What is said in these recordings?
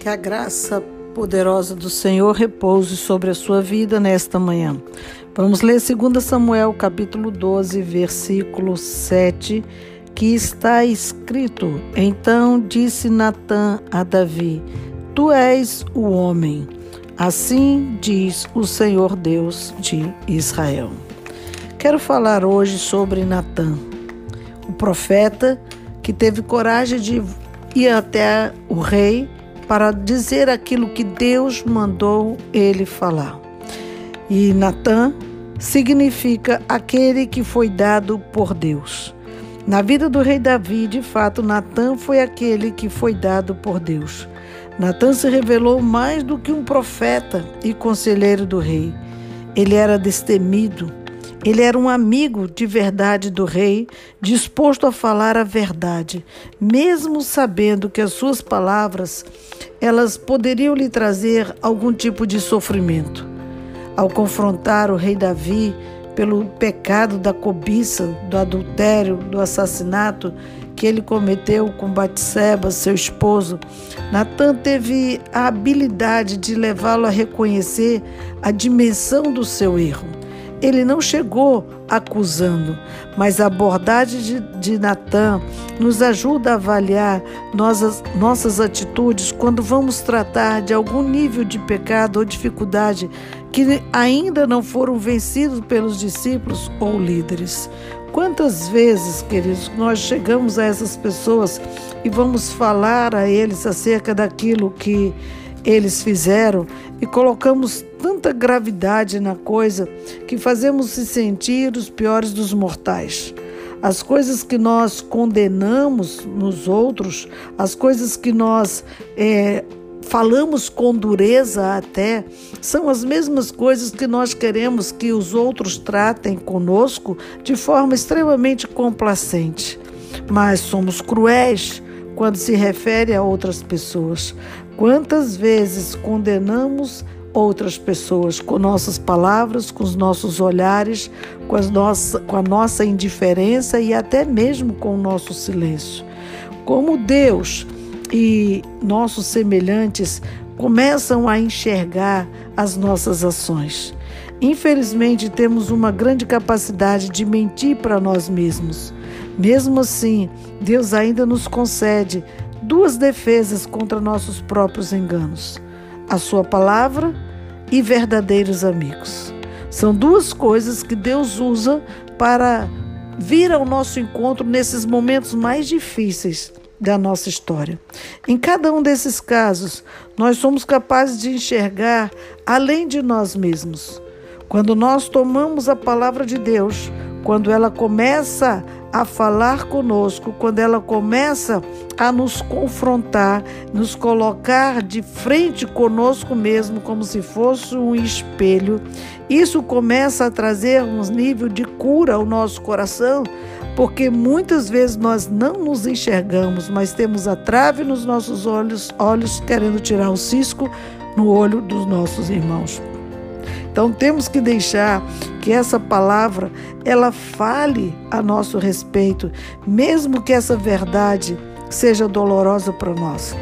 Que a graça poderosa do Senhor repouse sobre a sua vida nesta manhã. Vamos ler 2 Samuel, capítulo 12, versículo 7, que está escrito: Então disse Natã a Davi: Tu és o homem. Assim diz o Senhor Deus de Israel. Quero falar hoje sobre Natã, o profeta que teve coragem de ir até o rei para dizer aquilo que Deus mandou ele falar. E Natã significa aquele que foi dado por Deus. Na vida do rei Davi, de fato, Natã foi aquele que foi dado por Deus. Natã se revelou mais do que um profeta e conselheiro do rei. Ele era destemido, ele era um amigo de verdade do rei, disposto a falar a verdade, mesmo sabendo que as suas palavras elas poderiam lhe trazer algum tipo de sofrimento. Ao confrontar o rei Davi pelo pecado da cobiça, do adultério, do assassinato que ele cometeu com Batseba, seu esposo, Natan teve a habilidade de levá-lo a reconhecer a dimensão do seu erro ele não chegou acusando, mas a abordagem de, de Natan nos ajuda a avaliar nossas, nossas atitudes quando vamos tratar de algum nível de pecado ou dificuldade que ainda não foram vencidos pelos discípulos ou líderes. Quantas vezes, queridos, nós chegamos a essas pessoas e vamos falar a eles acerca daquilo que eles fizeram e colocamos tanta gravidade na coisa que fazemos se sentir os piores dos mortais. As coisas que nós condenamos nos outros, as coisas que nós é, falamos com dureza até, são as mesmas coisas que nós queremos que os outros tratem conosco de forma extremamente complacente. Mas somos cruéis quando se refere a outras pessoas. Quantas vezes condenamos outras pessoas com nossas palavras, com os nossos olhares, com, as nossa, com a nossa indiferença e até mesmo com o nosso silêncio. Como Deus e nossos semelhantes começam a enxergar as nossas ações. Infelizmente, temos uma grande capacidade de mentir para nós mesmos. Mesmo assim, Deus ainda nos concede duas defesas contra nossos próprios enganos: a Sua palavra e verdadeiros amigos. São duas coisas que Deus usa para vir ao nosso encontro nesses momentos mais difíceis da nossa história. Em cada um desses casos, nós somos capazes de enxergar além de nós mesmos. Quando nós tomamos a palavra de Deus, quando ela começa a falar conosco, quando ela começa a nos confrontar, nos colocar de frente conosco mesmo, como se fosse um espelho, isso começa a trazer um nível de cura ao nosso coração, porque muitas vezes nós não nos enxergamos, mas temos a trave nos nossos olhos, olhos querendo tirar o cisco no olho dos nossos irmãos. Então temos que deixar que essa palavra ela fale a nosso respeito, mesmo que essa verdade seja dolorosa para nós.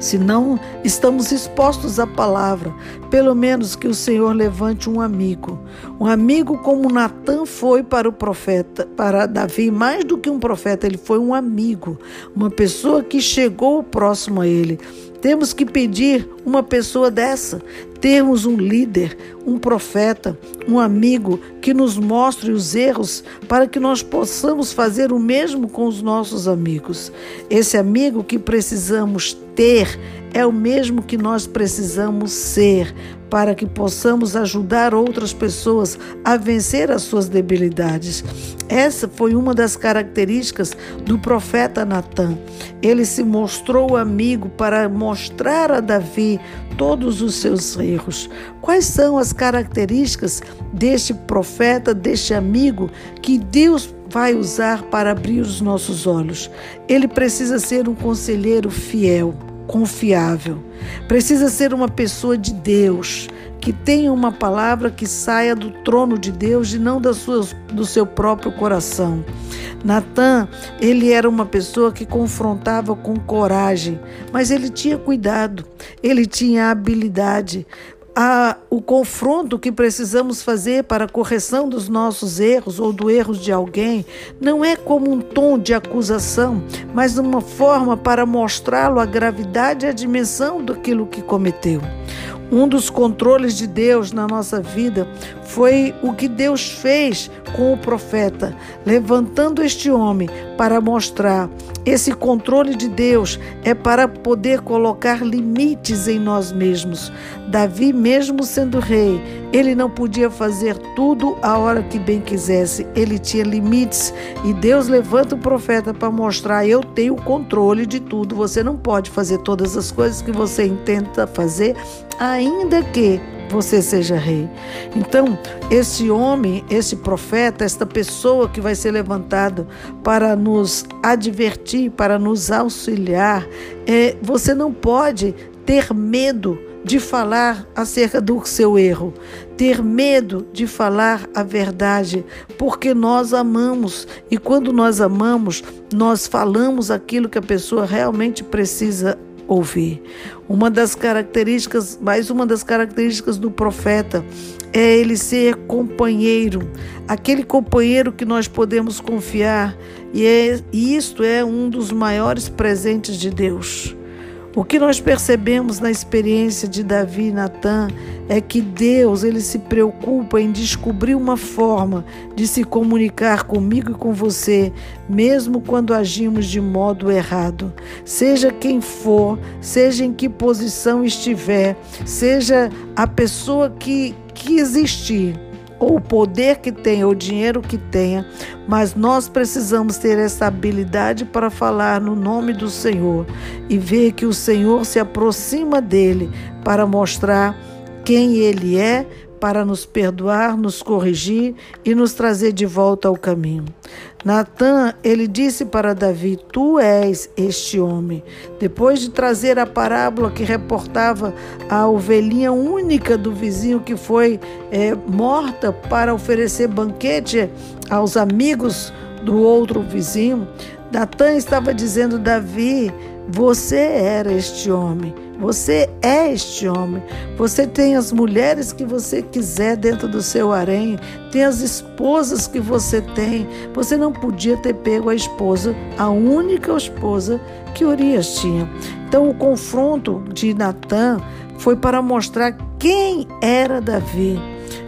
Se não estamos expostos à palavra, pelo menos que o Senhor levante um amigo. Um amigo como Natan foi para o profeta, para Davi, mais do que um profeta, ele foi um amigo, uma pessoa que chegou próximo a ele. Temos que pedir uma pessoa dessa, termos um líder, um profeta, um amigo que nos mostre os erros para que nós possamos fazer o mesmo com os nossos amigos. Esse amigo que precisamos ter é o mesmo que nós precisamos ser para que possamos ajudar outras pessoas a vencer as suas debilidades. Essa foi uma das características do profeta Natan. Ele se mostrou amigo para mostrar a Davi todos os seus erros. Quais são as características deste profeta, deste amigo que Deus vai usar para abrir os nossos olhos? Ele precisa ser um conselheiro fiel confiável. Precisa ser uma pessoa de Deus, que tenha uma palavra que saia do trono de Deus e não das suas, do seu próprio coração. Natan, ele era uma pessoa que confrontava com coragem, mas ele tinha cuidado, ele tinha habilidade a, o confronto que precisamos fazer para a correção dos nossos erros ou do erro de alguém não é como um tom de acusação, mas uma forma para mostrá-lo a gravidade e a dimensão daquilo que cometeu. Um dos controles de Deus na nossa vida foi o que Deus fez com o profeta, levantando este homem para mostrar esse controle de Deus é para poder colocar limites em nós mesmos. Davi, mesmo sendo rei, ele não podia fazer tudo a hora que bem quisesse. Ele tinha limites e Deus levanta o profeta para mostrar: eu tenho o controle de tudo. Você não pode fazer todas as coisas que você intenta fazer, ainda que você seja rei. Então, esse homem, esse profeta, esta pessoa que vai ser levantado para nos advertir, para nos auxiliar, é, você não pode ter medo de falar acerca do seu erro, ter medo de falar a verdade, porque nós amamos e quando nós amamos, nós falamos aquilo que a pessoa realmente precisa ouvir. Uma das características, mais uma das características do profeta é ele ser companheiro, aquele companheiro que nós podemos confiar, e, é, e isto é um dos maiores presentes de Deus. O que nós percebemos na experiência de Davi e Natan é que Deus ele se preocupa em descobrir uma forma de se comunicar comigo e com você, mesmo quando agimos de modo errado. Seja quem for, seja em que posição estiver, seja a pessoa que, que existir ou o poder que tenha, ou o dinheiro que tenha, mas nós precisamos ter essa habilidade para falar no nome do Senhor e ver que o Senhor se aproxima dele para mostrar quem ele é, para nos perdoar, nos corrigir e nos trazer de volta ao caminho. Natan, ele disse para Davi: Tu és este homem. Depois de trazer a parábola que reportava a ovelhinha única do vizinho que foi é, morta para oferecer banquete aos amigos do outro vizinho, Natan estava dizendo: Davi, você era este homem. Você é este homem. Você tem as mulheres que você quiser dentro do seu harém, tem as esposas que você tem. Você não podia ter pego a esposa, a única esposa que Urias tinha. Então, o confronto de Natã foi para mostrar quem era Davi.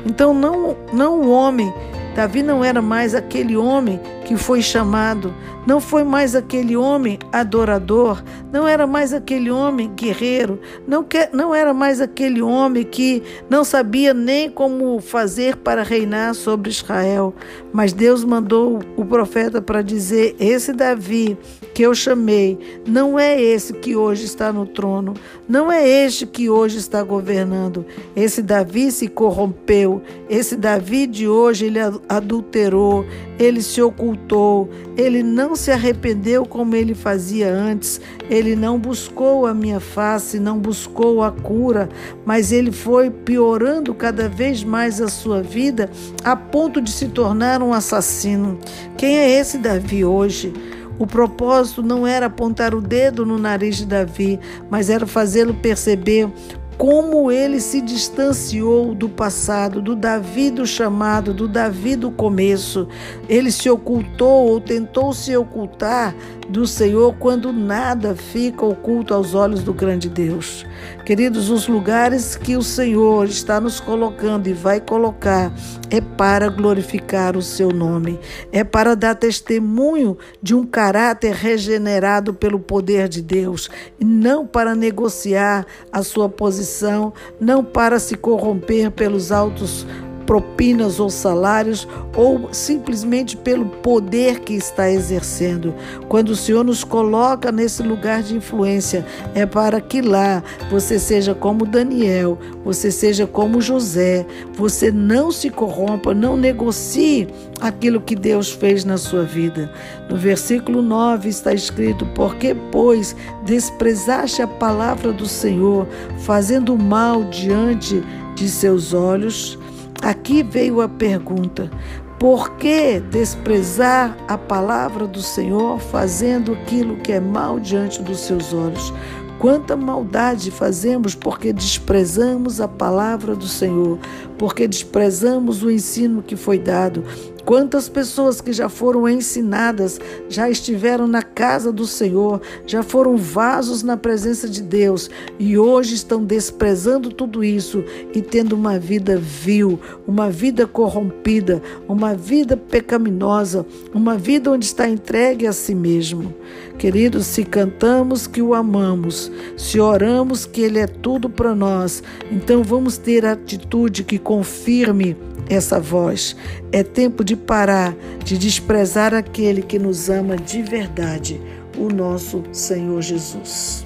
Então, não, não o homem Davi não era mais aquele homem que foi chamado, não foi mais aquele homem adorador, não era mais aquele homem guerreiro, não, que, não era mais aquele homem que não sabia nem como fazer para reinar sobre Israel. Mas Deus mandou o profeta para dizer: Esse Davi que eu chamei, não é esse que hoje está no trono, não é este que hoje está governando. Esse Davi se corrompeu, esse Davi de hoje ele adulterou, ele se ocultou, ele não se arrependeu como ele fazia antes, ele não buscou a minha face, não buscou a cura, mas ele foi piorando cada vez mais a sua vida a ponto de se tornar um assassino. Quem é esse Davi hoje? O propósito não era apontar o dedo no nariz de Davi, mas era fazê-lo perceber como ele se distanciou do passado, do Davi do chamado, do Davi do começo. Ele se ocultou ou tentou se ocultar do Senhor quando nada fica oculto aos olhos do grande Deus. Queridos, os lugares que o Senhor está nos colocando e vai colocar é para glorificar o seu nome, é para dar testemunho de um caráter regenerado pelo poder de Deus, e não para negociar a sua posição, não para se corromper pelos altos propinas ou salários, ou simplesmente pelo poder que está exercendo. Quando o Senhor nos coloca nesse lugar de influência, é para que lá você seja como Daniel, você seja como José, você não se corrompa, não negocie aquilo que Deus fez na sua vida. No versículo 9 está escrito: Porque, pois, desprezaste a palavra do Senhor, fazendo mal diante de seus olhos? Aqui veio a pergunta: por que desprezar a palavra do Senhor, fazendo aquilo que é mal diante dos seus olhos? Quanta maldade fazemos porque desprezamos a palavra do Senhor, porque desprezamos o ensino que foi dado. Quantas pessoas que já foram ensinadas, já estiveram na casa do Senhor, já foram vasos na presença de Deus e hoje estão desprezando tudo isso e tendo uma vida vil, uma vida corrompida, uma vida pecaminosa, uma vida onde está entregue a si mesmo. Queridos, se cantamos que o amamos, se oramos que Ele é tudo para nós, então vamos ter a atitude que confirme essa voz. É tempo de parar de desprezar aquele que nos ama de verdade, o nosso Senhor Jesus.